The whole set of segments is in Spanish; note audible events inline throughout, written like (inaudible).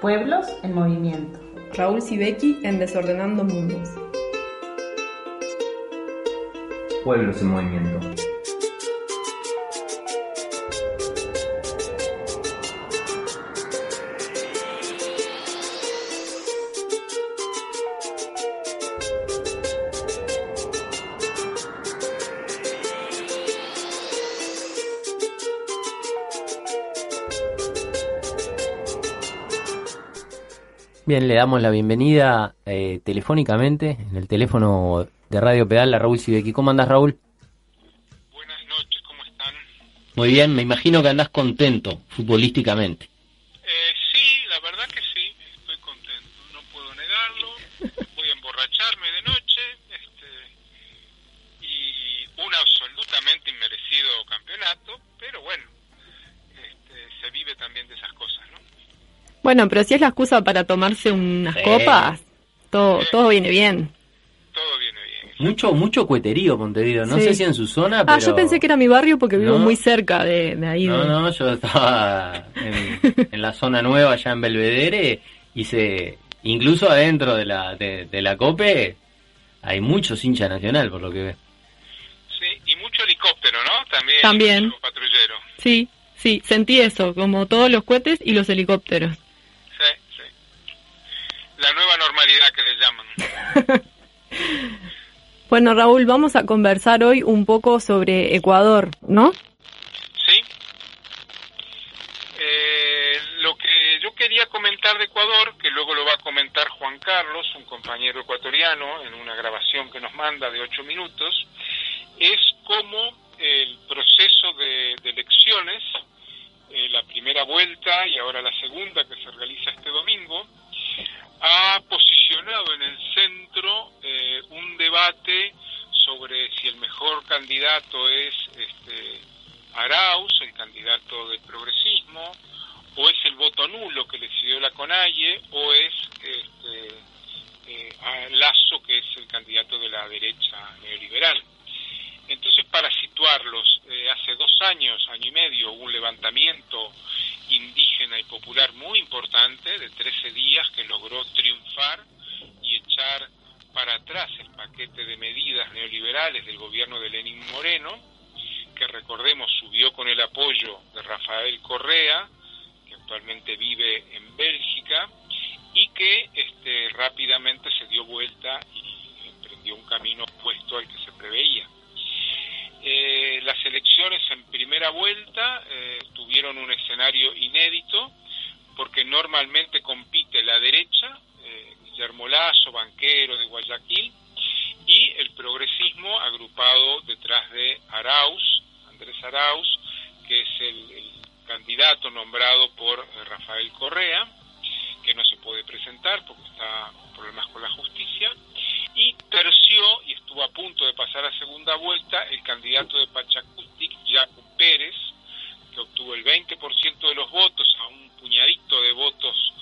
Pueblos en Movimiento. Raúl Sibeki en Desordenando Mundos. Pueblos en Movimiento. Bien, le damos la bienvenida eh, telefónicamente en el teléfono de Radio Pedal a Raúl Sibeki. ¿Cómo andas, Raúl? Buenas noches, ¿cómo están? Muy bien, me imagino que andás contento futbolísticamente. Eh, sí, la verdad que sí, estoy contento, no puedo negarlo. Voy a emborracharme de noche este, y un absolutamente inmerecido campeonato, Bueno, pero si es la excusa para tomarse unas Sí. copas, todo, todo viene bien. Todo viene bien. Mucho, mucho cueterío, Montevideo. No Sí. sé si en su zona, Ah, pero... yo pensé que era mi barrio porque vivo No. muy cerca de, de ahí. No, de- no, yo estaba en, (laughs) en la zona nueva, allá en Belvedere, y se... Incluso adentro de la, de, de la COPE hay muchos hinchas nacional, por lo que ve. Sí, y mucho helicóptero, ¿no? También. También. patrullero. Sí, sí, sentí eso, como todos los cohetes y los helicópteros. La nueva normalidad que le llaman. (laughs) Bueno, Raúl, vamos a conversar hoy un poco sobre Ecuador, ¿no? Sí. Eh, lo que yo quería comentar de Ecuador, que luego lo va a comentar Juan Carlos, un compañero ecuatoriano, en una grabación que nos manda de ocho minutos, es cómo el proceso de, de elecciones, eh, la primera vuelta y ahora la segunda que se realiza este domingo, ha posicionado en el centro eh, un debate sobre si el mejor candidato es este, Arauz, el candidato del progresismo, o es el voto nulo que decidió la CONAIE, o es este, eh, Lazo, que es el candidato de la derecha neoliberal. Entonces, para situarlos, eh, hace dos años, año y medio, hubo un levantamiento indígena y popular muy importante de 13 días que logró triunfar y echar para atrás el paquete de medidas neoliberales del gobierno de Lenín Moreno, que recordemos subió con el apoyo de Rafael Correa, el, el candidato nombrado por Rafael Correa, que no se puede presentar porque está con problemas con la justicia, y terció y estuvo a punto de pasar a segunda vuelta el candidato de Pachacutic, Jaco Pérez, que obtuvo el 20% de los votos a un puñadito de votos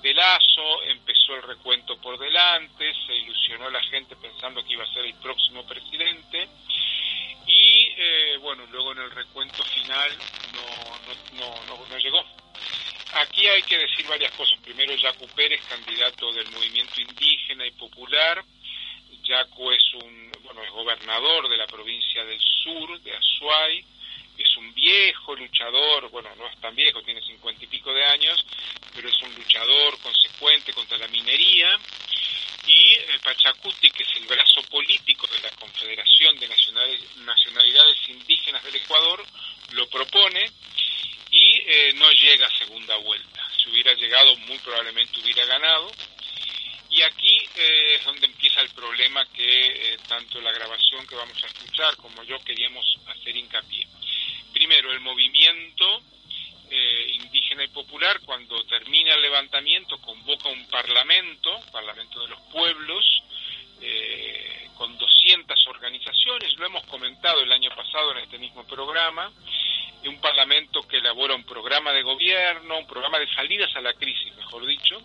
de Lazo, empezó el recuento por delante, se ilusionó la gente pensando que iba a ser el próximo presidente y eh, bueno, luego en el recuento final no, no, no, llegó. Aquí hay que decir varias cosas. Primero, Yacu Pérez, candidato del movimiento indígena y popular. Yacu es un, bueno, es gobernador de la provincia del sur, de Azuay. Es un viejo luchador, bueno, no es tan viejo, tiene cincuenta y pico de años, pero es un luchador consecuente contra la minería. Y el Pachacuti, que es el brazo político de la Confederación de Nacionalidades Indígenas del Ecuador, lo propone no llega a segunda vuelta. Si hubiera llegado, muy probablemente hubiera ganado. Y aquí eh, es donde empieza el problema que eh, tanto la grabación que vamos a escuchar como yo queríamos hacer hincapié. Primero, el movimiento eh, indígena y popular, cuando termina el levantamiento, convoca un parlamento, parlamento de los pueblos, con 200 organizaciones, lo hemos comentado el año pasado en este mismo programa, un parlamento elabora un programa de gobierno, un programa de salidas a la crisis, mejor dicho,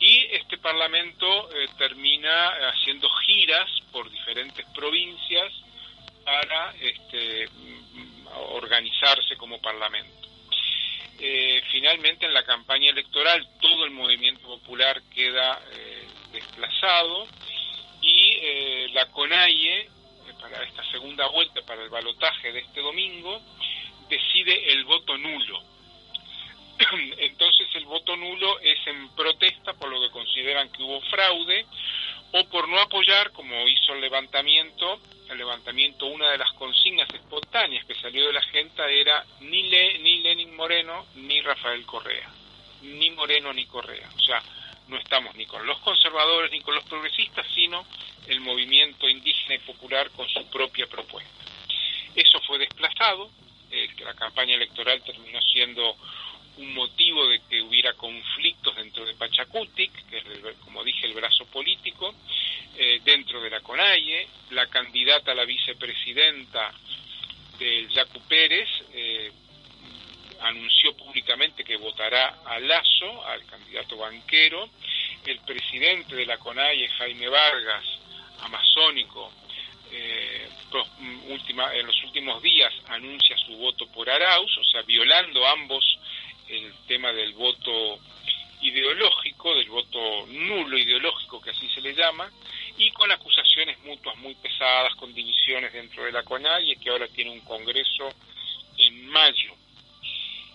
y este parlamento eh, termina haciendo giras por diferentes provincias para este, mm, organizarse como parlamento. eh, finalmente en la campaña electoral todo el movimiento popular queda eh, desplazado y eh, la CONAIE, para esta segunda vuelta, para el balotaje de este domingo, decide el voto nulo. (clears throat) Entonces el voto nulo es en protesta por lo que consideran que hubo fraude o por no apoyar, como hizo el levantamiento, el levantamiento, una de las consignas espontáneas que salió de la gente era ni, Le, ni Lenin Moreno ni Rafael Correa, ni Moreno ni Correa. O sea, no estamos ni con los conservadores ni con los progresistas, sino el movimiento indígena y popular con su propia propuesta. Eso fue desplazado, eh, la campaña electoral terminó siendo un motivo de que hubiera conflictos dentro de Pachacutic, que es, como dije, el brazo político, eh, dentro de la CONAIE, la candidata a la vicepresidenta del Yacu Pérez eh, anunció públicamente que votará a Lazo, al candidato banquero, el presidente de la CONAIE, Jaime Vargas, amazónico, eh, última, en los últimos días anuncia su voto por Arauz, o sea, violando ambos el tema del voto ideológico, del voto nulo ideológico, que así se le llama, y con acusaciones mutuas muy pesadas, con divisiones dentro de la CONAIE, que ahora tiene un congreso en mayo.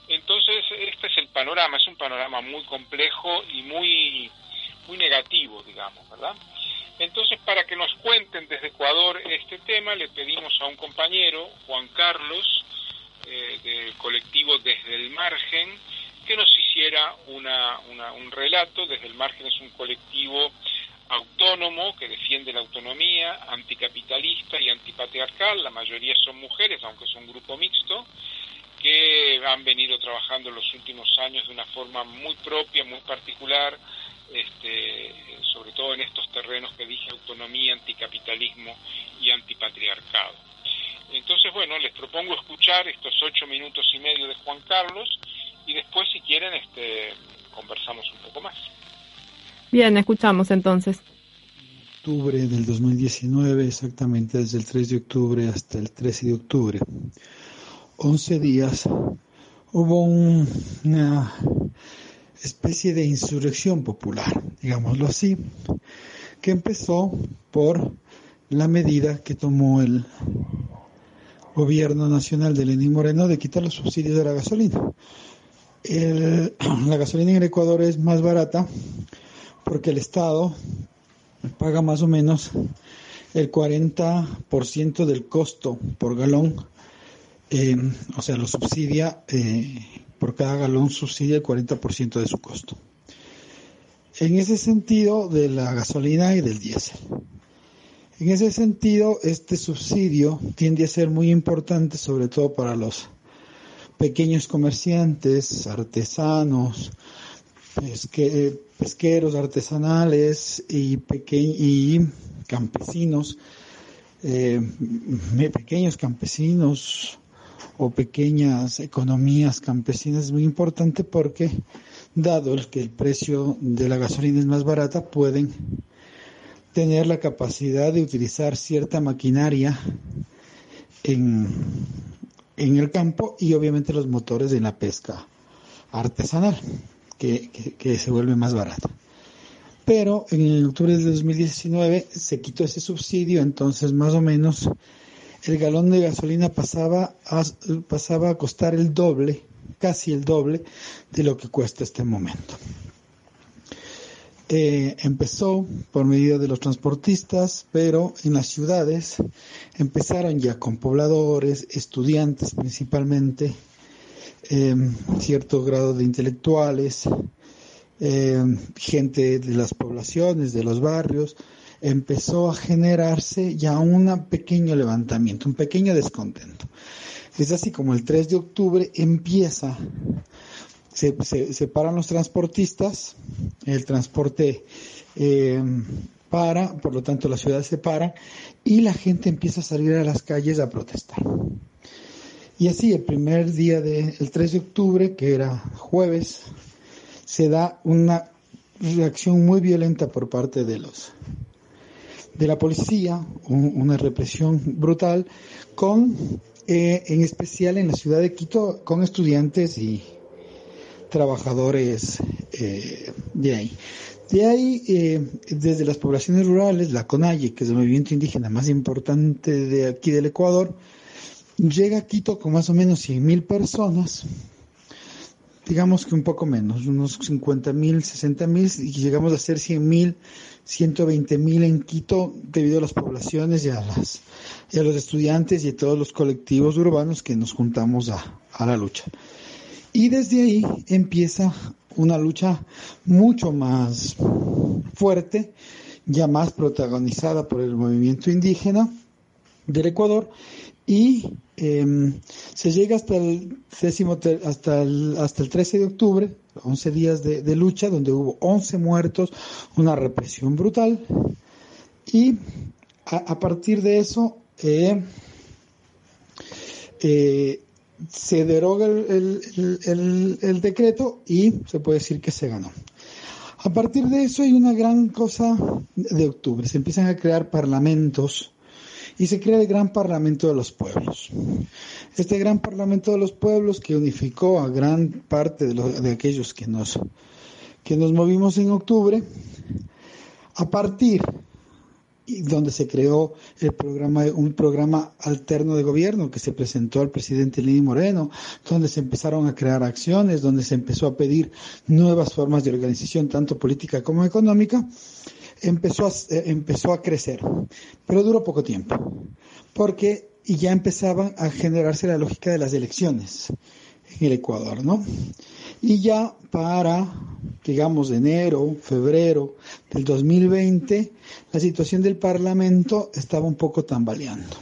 Entonces, este es el panorama, es un panorama muy complejo y muy, muy negativo, digamos, ¿verdad? Entonces, para que nos cuenten desde Ecuador este tema, le pedimos a un compañero, Juan Carlos, eh, del colectivo Desde el Margen, que nos hiciera una, un relato. Desde el Margen es un colectivo autónomo que defiende la autonomía, anticapitalista y antipatriarcal. La mayoría son mujeres, aunque es un grupo mixto, que han venido trabajando en los últimos años de una forma muy propia, muy particular, este, todo en estos terrenos que dije, autonomía, anticapitalismo y antipatriarcado. Entonces, bueno, les propongo escuchar estos ocho minutos y medio de Juan Carlos y después, si quieren, este, conversamos un poco más. Bien, escuchamos entonces. Octubre del 2019, exactamente desde el 3 de octubre hasta el 13 de octubre. 11 días hubo una especie de insurrección popular, digámoslo así, que empezó por la medida que tomó el gobierno nacional de Lenín Moreno de quitar los subsidios de la gasolina. (clears throat) la gasolina en Ecuador es más barata porque el Estado paga más o menos el 40% del costo por galón, eh, o sea, lo subsidia, eh, por cada galón subsidia el 40% de su costo. En ese sentido, de la gasolina y del diésel. En ese sentido, este subsidio tiende a ser muy importante, sobre todo para los pequeños comerciantes, artesanos, pesqueros artesanales y, y campesinos, eh, pequeños campesinos o pequeñas economías campesinas es muy importante porque, dado el que el precio de la gasolina es más barata, pueden tener la capacidad de utilizar cierta maquinaria en, en el campo y obviamente los motores de la pesca artesanal, que, que, se vuelve más barata. Pero en octubre de 2019 se quitó ese subsidio, entonces más o menos el galón de gasolina pasaba a, pasaba a costar el doble, casi el doble de lo que cuesta este momento. Eh, empezó por medio de los transportistas, pero en las ciudades empezaron ya con pobladores, estudiantes principalmente, em, cierto grado de intelectuales, em, gente de las poblaciones, de los barrios, empezó a generarse ya un pequeño levantamiento, un pequeño descontento. Es así como el 3 de octubre empieza se, se, paran los transportistas, el transporte eh, para, por lo tanto la ciudad se para y la gente empieza a salir a las calles a protestar. Y así el primer día del 3 de octubre, que era jueves, se da una reacción muy violenta por parte de los de la policía, una represión brutal, con eh, en especial en la ciudad de Quito, con estudiantes y, trabajadores eh, de ahí. De ahí, eh, desde las poblaciones rurales, la CONAIE, que es el movimiento indígena más importante de aquí del Ecuador, llega a Quito con más o menos 100.000 personas, digamos que un poco menos, unos 50.000, 60.000, y llegamos a ser 100.000, 120.000 en Quito debido a las poblaciones y a, las, y a los estudiantes y a todos los colectivos urbanos que nos juntamos a, a la lucha. Y desde ahí empieza una lucha mucho más fuerte, ya más protagonizada por el movimiento indígena del Ecuador y em, se llega hasta el décimo, hasta el, hasta el 13 de octubre, 11 días de, lucha, donde hubo 11 muertos, una represión brutal y a, partir de eso eh, eh, se deroga el, decreto y se puede decir que se ganó. A partir de eso hay una gran cosa de octubre. Se empiezan a crear parlamentos y se crea el Gran Parlamento de los Pueblos. Este Gran Parlamento de los Pueblos que unificó a gran parte de, de aquellos que nos, que nos movimos en octubre, a partir donde se creó el programa, un programa alterno de gobierno que se presentó al presidente Lenín Moreno, donde se empezaron a crear acciones, donde se empezó a pedir nuevas formas de organización, tanto política como económica, empezó a, eh, empezó a crecer, pero duró poco tiempo, porque ya empezaba a generarse la lógica de las elecciones en el Ecuador, ¿no? Y ya para, digamos, enero, febrero del 2020, la situación del Parlamento estaba un poco tambaleando.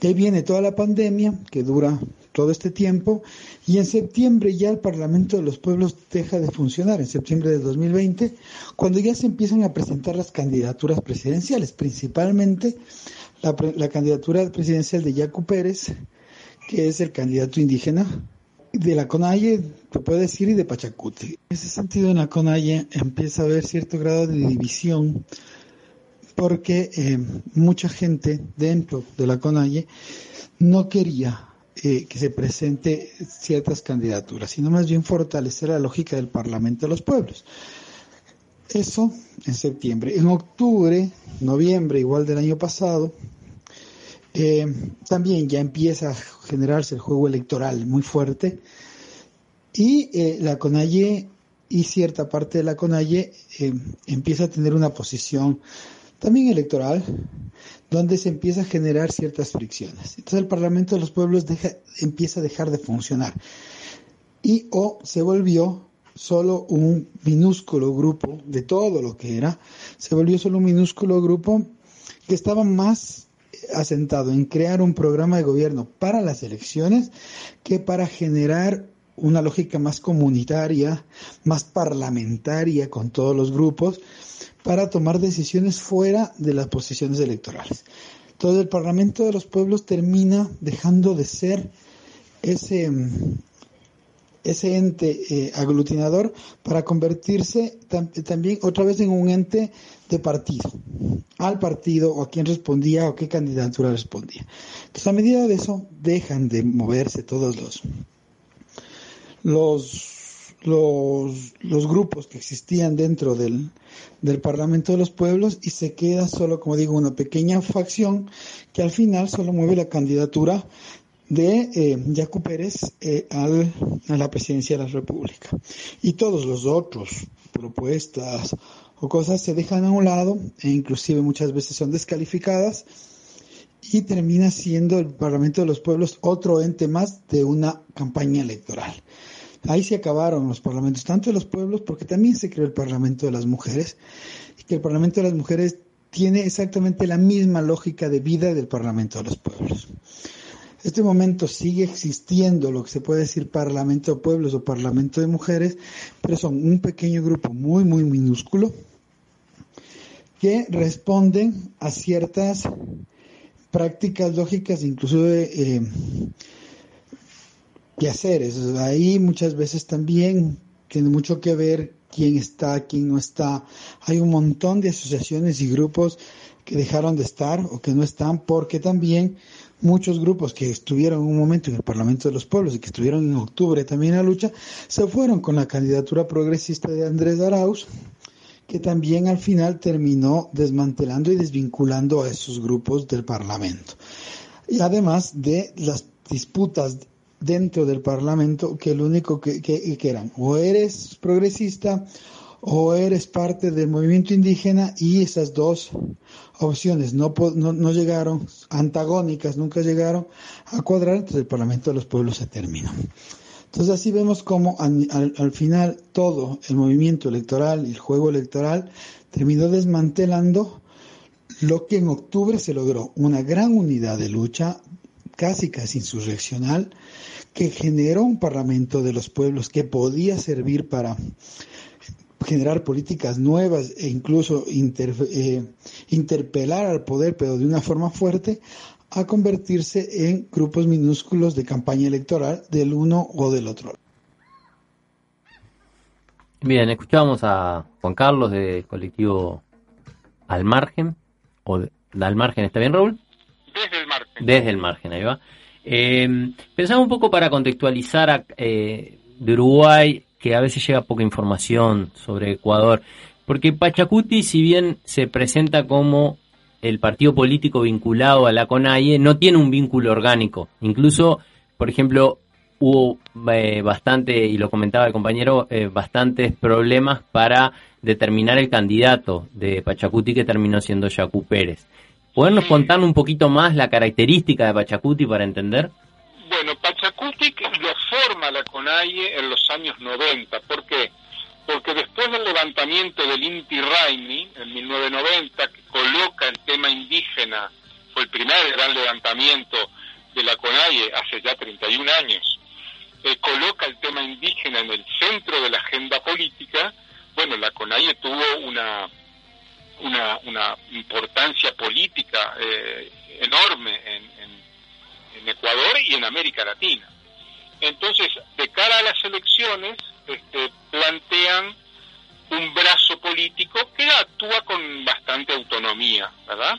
De ahí viene toda la pandemia, que dura todo este tiempo, y en septiembre ya el Parlamento de los Pueblos deja de funcionar, en septiembre del 2020, cuando ya se empiezan a presentar las candidaturas presidenciales, principalmente la, candidatura presidencial de Yacu Pérez, que es el candidato indígena de la Conalle, te puede decir, y de Pachacuti. En ese sentido, en la Conalle empieza a haber cierto grado de división porque eh, mucha gente dentro de la Conalle no quería eh, que se presente ciertas candidaturas, sino más bien fortalecer la lógica del Parlamento de los Pueblos. Eso en septiembre. En octubre, noviembre, igual del año pasado, eh, también ya empieza a generarse el juego electoral muy fuerte y eh, la CONAIE y cierta parte de la CONAIE eh, empieza a tener una posición también electoral donde se empieza a generar ciertas fricciones. Entonces el Parlamento de los Pueblos empieza a dejar de funcionar y o se volvió solo un minúsculo grupo de todo lo que era, se volvió solo un minúsculo grupo que estaba más asentado en crear un programa de gobierno para las elecciones que para generar una lógica más comunitaria, más parlamentaria con todos los grupos, para tomar decisiones fuera de las posiciones electorales. Entonces el Parlamento de los Pueblos termina dejando de ser ese, ese ente eh, aglutinador para convertirse también otra vez en un ente de partido, al partido o a quién respondía o qué candidatura respondía. Entonces a medida de eso dejan de moverse todos los, los, los, los grupos que existían dentro del, del Parlamento de los Pueblos y se queda solo, como digo, una pequeña facción que al final solo mueve la candidatura de eh, Pérez eh, al, a la presidencia de la República. Y todos los otros propuestas o cosas se dejan a un lado e inclusive muchas veces son descalificadas y termina siendo el Parlamento de los Pueblos otro ente más de una campaña electoral. Ahí se acabaron los parlamentos, tanto de los pueblos, porque también se creó el Parlamento de las Mujeres, y que el Parlamento de las Mujeres tiene exactamente la misma lógica de vida del Parlamento de los Pueblos. Este momento sigue existiendo lo que se puede decir Parlamento de Pueblos o Parlamento de Mujeres, pero son un pequeño grupo muy, muy minúsculo que responden a ciertas prácticas lógicas, incluso eh, haceres. Ahí muchas veces también tiene mucho que ver quién está, quién no está. Hay un montón de asociaciones y grupos que dejaron de estar o que no están porque también muchos grupos que estuvieron en un momento en el Parlamento de los Pueblos y que estuvieron en octubre también en la lucha, se fueron con la candidatura progresista de Andrés Arauz, que también al final terminó desmantelando y desvinculando a esos grupos del Parlamento. Y además de las disputas dentro del Parlamento, que lo único que, que, eran, o eres progresista o eres parte del movimiento indígena y esas dos opciones no, no, llegaron, antagónicas, nunca llegaron a cuadrar, entonces el Parlamento de los Pueblos se terminó. Entonces así vemos cómo al, final todo el movimiento electoral el juego electoral terminó desmantelando lo que en octubre se logró, una gran unidad de lucha, casi casi insurreccional, que generó un Parlamento de los Pueblos que podía servir para generar políticas nuevas e incluso eh, interpelar al poder, pero de una forma fuerte, a convertirse en grupos minúsculos de campaña electoral del uno o del otro. Bien, escuchamos a Juan Carlos del colectivo Al Margen, o de, Al Margen, ¿está bien, Raúl? Desde el margen. Ahí va. Eh, pensamos un poco para contextualizar eh, de Uruguay que a veces llega poca información sobre Ecuador, porque Pachacuti, si bien se presenta como el partido político vinculado a la CONAIE, no tiene un vínculo orgánico. Incluso, por ejemplo, hubo eh, bastante, y lo comentaba el compañero, eh, bastantes problemas para determinar el candidato de Pachacuti que terminó siendo Yacu Pérez. ¿Podernos contar un poquito más la característica de Pachacuti para entender? Bueno, Pachacuti lo forma la CONAIE en los años 90. ¿Por qué? Porque después del levantamiento del Inti Raimi en 1990, que coloca el tema indígena, fue el primer gran levantamiento de la CONAIE hace ya 31 años, eh, coloca el tema indígena en el centro de la agenda política, bueno, la CONAIE tuvo una, una, una importancia política eh, enorme en, en Ecuador y en América Latina. Entonces, de cara a las elecciones, este, plantean un brazo político que actúa con bastante autonomía, ¿verdad?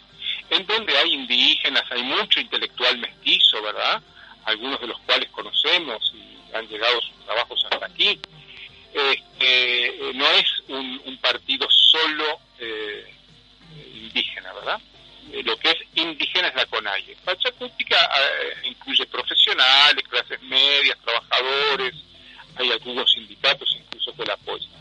En donde hay indígenas, hay mucho intelectual mestizo, ¿verdad? Algunos de los cuales conocemos y han llegado sus trabajos hasta aquí. Este, no es un, partido solo eh, indígena, ¿verdad? Eh, lo que es indígena es la CONAIE. Pachacútica eh, incluye profesionales, clases medias, trabajadores, hay algunos sindicatos incluso que la apoyan.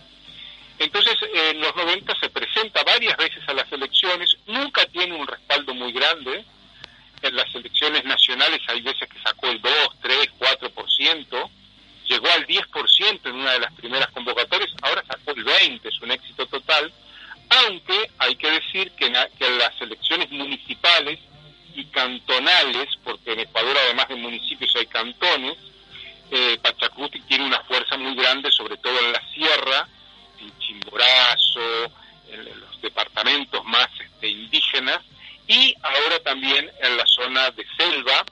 Entonces, en los 90 se presenta varias veces a las elecciones, nunca tiene un respaldo muy grande. En las elecciones nacionales hay veces que sacó el 2, 3, 4%, llegó al 10% en una de las primeras convocatorias, ahora sacó el 20%, es un éxito total aunque hay que decir que en, las elecciones municipales y cantonales, porque en Ecuador además de municipios hay cantones, eh, Pachacuti tiene una fuerza muy grande, sobre todo en la sierra, en Chimborazo, en los departamentos más este, indígenas, y ahora también en la zona de selva,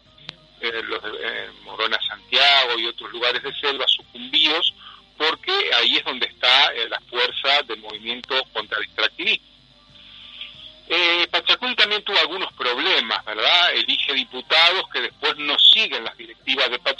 eh, los, eh, Morona Santiago y otros lugares de selva sucumbíos, porque ahí es donde está eh, la fuerza del movimiento contra el extractivismo. Eh, Pachacún también tuvo algunos problemas, ¿verdad? Elige diputados que después no siguen las directivas de Pachacutic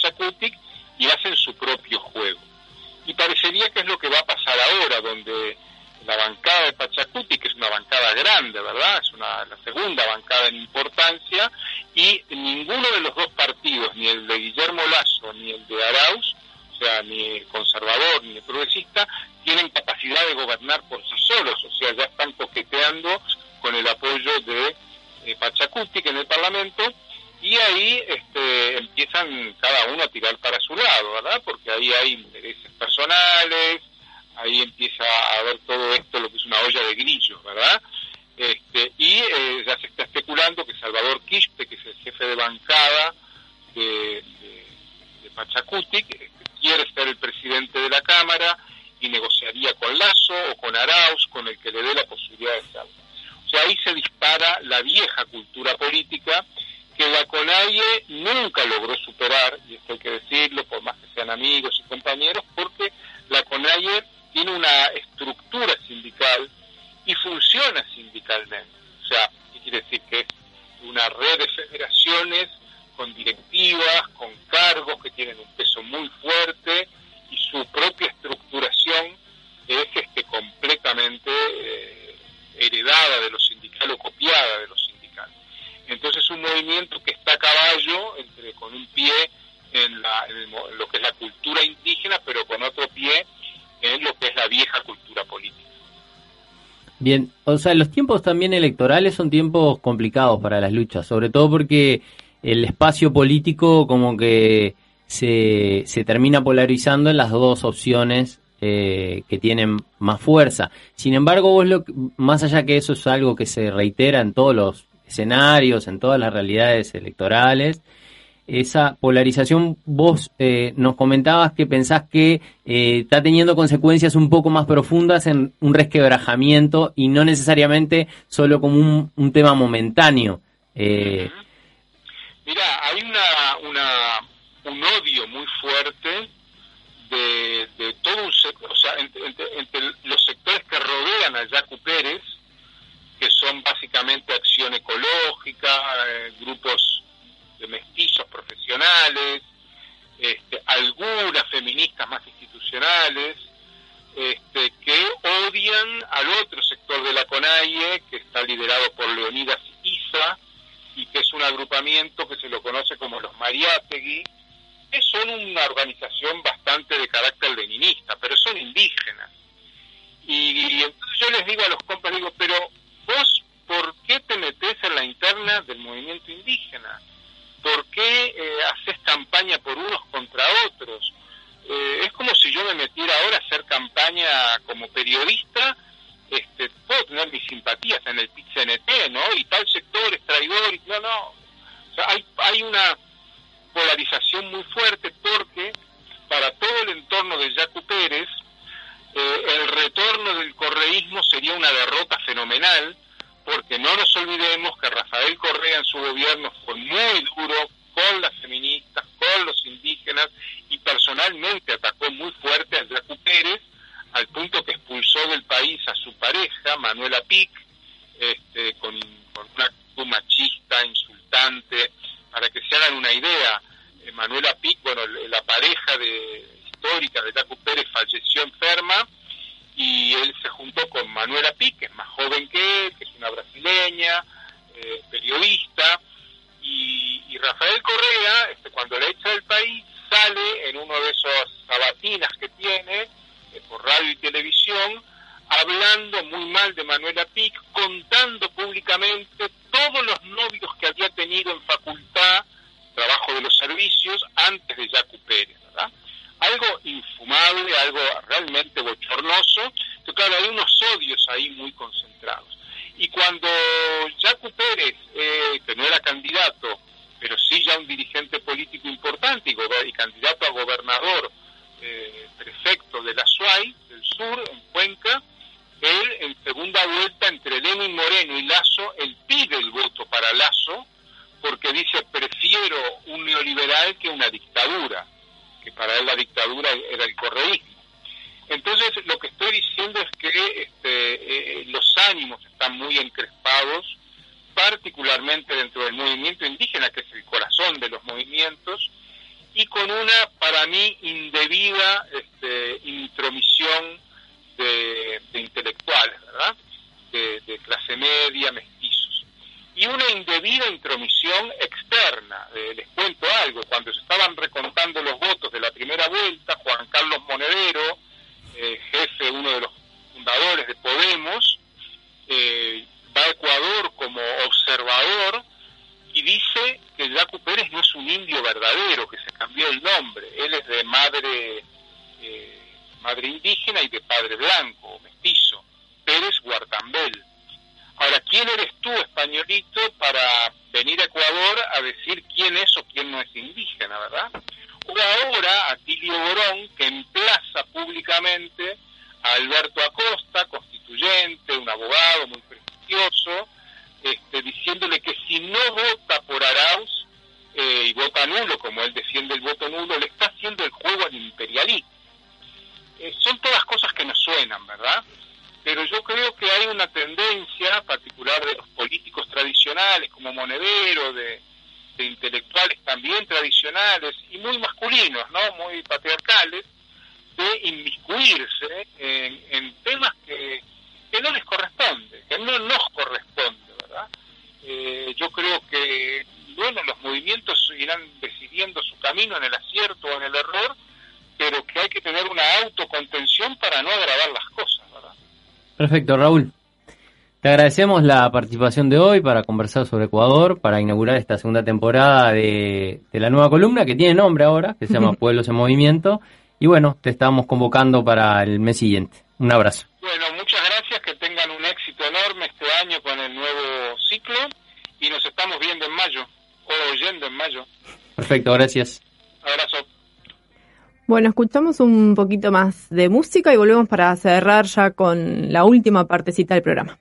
que Salvador Quispe, que es el jefe de bancada de, de, con un pie en, lo que es la cultura indígena, pero con otro pie en lo que es la vieja cultura política. Bien, o sea, los tiempos también electorales son tiempos complicados para las luchas, sobre todo porque el espacio político como que se, se termina polarizando en las dos opciones eh, que tienen más fuerza. Sin embargo, vos lo, más allá que eso es algo que se reitera en todos los escenarios, en todas las realidades electorales, esa polarización, vos eh, nos comentabas que pensás que eh, está teniendo consecuencias un poco más profundas en un resquebrajamiento y no necesariamente solo como un, tema momentáneo. Eh... Mira, hay una, una, un odio muy fuerte de, de todo un sector, o sea, entre, entre, los sectores que rodean a Jacu Pérez, que son básicamente acción ecológica, eh, grupos de mestizos profesionales, este, algunas feministas más institucionales, este, que odian al otro sector de la CONAIE, que está liderado por Leonidas Isa, y que es un agrupamiento que se lo conoce como los Mariátegui, que son una organización bastante de carácter leninista, pero son indígenas. Y, entonces yo les digo a los compas, digo, pero vos, ¿por qué te metes en la interna del movimiento indígena? ¿Por qué eh, haces campaña por unos contra otros? Eh, es como si yo me metiera ahora a hacer campaña como periodista, este, puedo tener mis simpatías en el PIT-CNT, ¿no? Y tal sector es traidor, y no, no. Hay, hay una polarización muy fuerte porque para todo el entorno de Jacu Pérez, eh, el retorno del correísmo sería una derrota fenomenal, porque no nos olvidemos que Rafael Correa en su gobierno fue muy duro con las feministas, con los indígenas y personalmente atacó muy fuerte a Jacu Pérez al punto que expulsó del país a su pareja, Manuela Pic, este, con, una actitud machista, insultante. Para que se hagan una idea, eh, Manuela Pic, bueno, la pareja de, histórica de Jacu Pérez falleció enferma y él se juntó con Manuela Pic, que es más joven que él, que es una brasileña, eh, periodista, y, Rafael Correa, este, cuando le echa del país, sale en uno de esos sabatinas que tiene, eh, por radio y televisión, hablando muy mal de Manuela Pic, contando públicamente todos los novios que había tenido en facultad, trabajo de los servicios, antes de Jacu Pérez, ¿verdad? Algo infumable, algo realmente bochornoso, que claro, hay unos odios ahí muy concentrados. Y cuando Jacu Pérez, eh, que no era candidato, pero sí ya un dirigente político importante y, candidato a gobernador eh, prefecto de la SUAY, del sur, en Cuenca, él en segunda vuelta entre Lenin Moreno y Lazo, él pide el voto para Lazo, porque dice, prefiero un neoliberal que una dictadura que para él la dictadura era el correísmo. Entonces, lo que estoy diciendo es que este, eh, los ánimos están muy encrespados, particularmente dentro del movimiento indígena, que es el corazón de los movimientos, y con una, para mí, indebida este, intromisión de, intelectuales, ¿verdad? De, clase media, y una indebida intromisión externa. Eh, les cuento algo, cuando se estaban recontando los votos de la primera vuelta, Juan Carlos Monedero, eh, jefe, uno de los fundadores de Podemos, eh, va a Ecuador como observador y dice que Jaco Pérez no es un indio verdadero, que se cambió el nombre. Él es de madre, madre indígena y de padre blanco, mestizo, Pérez Guartambel Ahora, ¿quién eres tú, españolito, para venir a Ecuador a decir quién es o quién no es indígena, verdad? O ahora a Tilio Borón, que emplaza públicamente a Alberto Acosta, constituyente, un abogado muy prestigioso, este, diciéndole que si no vota por Arauz eh, y vota nulo, como él defiende el voto nulo, le está haciendo el juego al imperialismo. Eh, son todas cosas que nos suenan, ¿verdad? Pero yo creo que hay una tendencia particular de los políticos tradicionales como Monedero, de, intelectuales también tradicionales y muy masculinos, ¿no? Muy patriarcales, de inmiscuirse en, temas que, no les corresponde, que no nos corresponde, ¿verdad? Eh, yo creo que, bueno, los movimientos irán decidiendo su camino en el acierto o en el error, pero que hay que tener una autocontención para no agravar las. Perfecto, Raúl. Te agradecemos la participación de hoy para conversar sobre Ecuador, para inaugurar esta segunda temporada de, la nueva columna que tiene nombre ahora, que se llama Pueblos en Movimiento. Y bueno, te estamos convocando para el mes siguiente. Un abrazo. Bueno, muchas gracias, que tengan un éxito enorme este año con el nuevo ciclo y nos estamos viendo en mayo, o oyendo en mayo. Perfecto, gracias. Abrazo. Bueno, escuchamos un poquito más de música y volvemos para cerrar ya con la última partecita del programa.